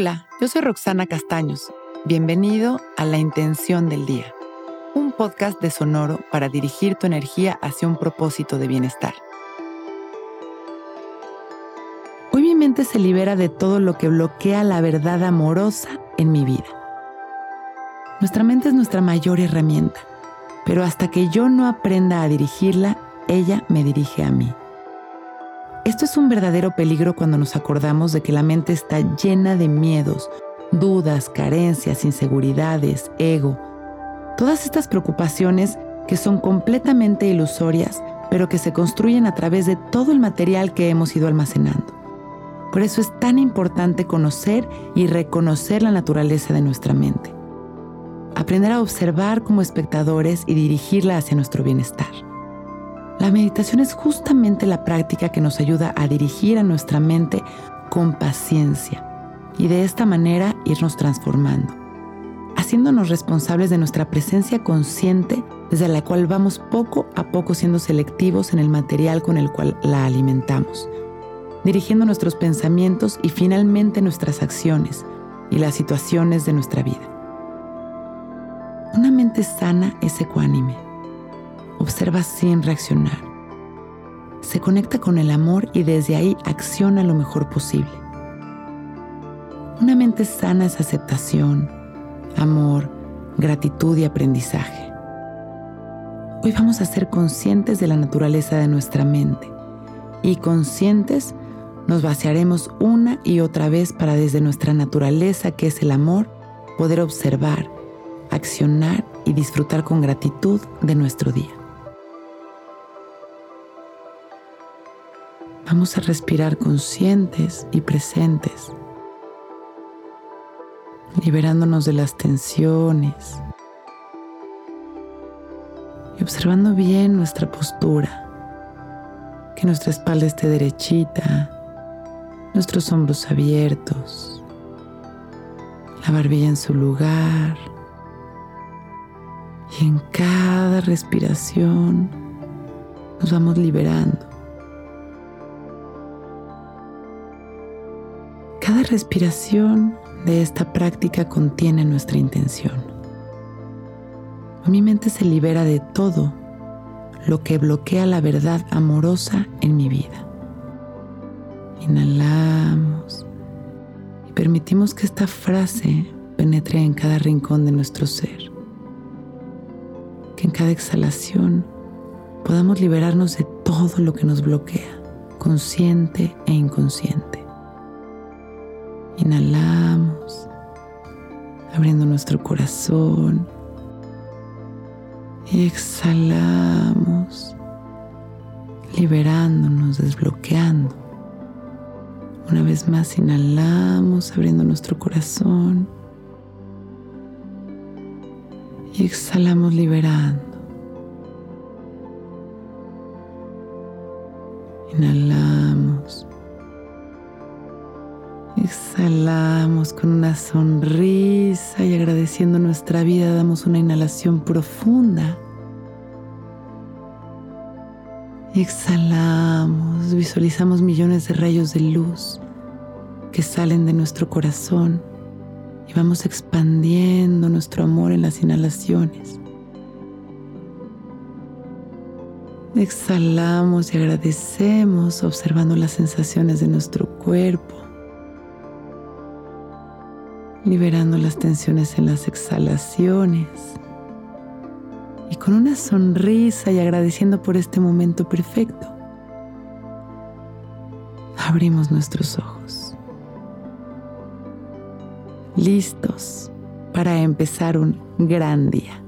Hola, yo soy Roxana Castaños. Bienvenido a La Intención del Día, un podcast de Sonoro para dirigir tu energía hacia un propósito de bienestar. Hoy mi mente se libera de todo lo que bloquea la verdad amorosa en mi vida. Nuestra mente es nuestra mayor herramienta, pero hasta que yo no aprenda a dirigirla, ella me dirige a mí. Esto es un verdadero peligro cuando nos acordamos de que la mente está llena de miedos, dudas, carencias, inseguridades, ego. Todas estas preocupaciones que son completamente ilusorias, pero que se construyen a través de todo el material que hemos ido almacenando. Por eso es tan importante conocer y reconocer la naturaleza de nuestra mente. Aprender a observar como espectadores y dirigirla hacia nuestro bienestar. La meditación es justamente la práctica que nos ayuda a dirigir a nuestra mente con paciencia y de esta manera irnos transformando, haciéndonos responsables de nuestra presencia consciente desde la cual vamos poco a poco siendo selectivos en el material con el cual la alimentamos, dirigiendo nuestros pensamientos y finalmente nuestras acciones y las situaciones de nuestra vida. Una mente sana es ecuánime observa sin reaccionar. Se conecta con el amor y desde ahí acciona lo mejor posible. Una mente sana es aceptación, amor, gratitud y aprendizaje. Hoy vamos a ser conscientes de la naturaleza de nuestra mente y conscientes nos vaciaremos una y otra vez para desde nuestra naturaleza que es el amor poder observar, accionar y disfrutar con gratitud de nuestro día. Vamos a respirar conscientes y presentes, liberándonos de las tensiones y observando bien nuestra postura, que nuestra espalda esté derechita, nuestros hombros abiertos, la barbilla en su lugar. Y en cada respiración nos vamos liberando respiración de esta práctica contiene nuestra intención. Mi mente se libera de todo lo que bloquea la verdad amorosa en mi vida. Inhalamos y permitimos que esta frase penetre en cada rincón de nuestro ser. Que en cada exhalación podamos liberarnos de todo lo que nos bloquea, consciente e inconsciente. Inhalamos, abriendo nuestro corazón. Y exhalamos, liberándonos, desbloqueando. Una vez más inhalamos, abriendo nuestro corazón. Y exhalamos liberando. Inhalamos. Exhalamos con una sonrisa y agradeciendo nuestra vida damos una inhalación profunda. exhalamos, visualizamos millones de rayos de luz que salen de nuestro corazón y vamos expandiendo nuestro amor en las inhalaciones. Exhalamos y agradecemos observando las sensaciones de nuestro cuerpo liberando las tensiones en las exhalaciones y con una sonrisa y agradeciendo por este momento perfecto, abrimos nuestros ojos, listos para empezar un gran día.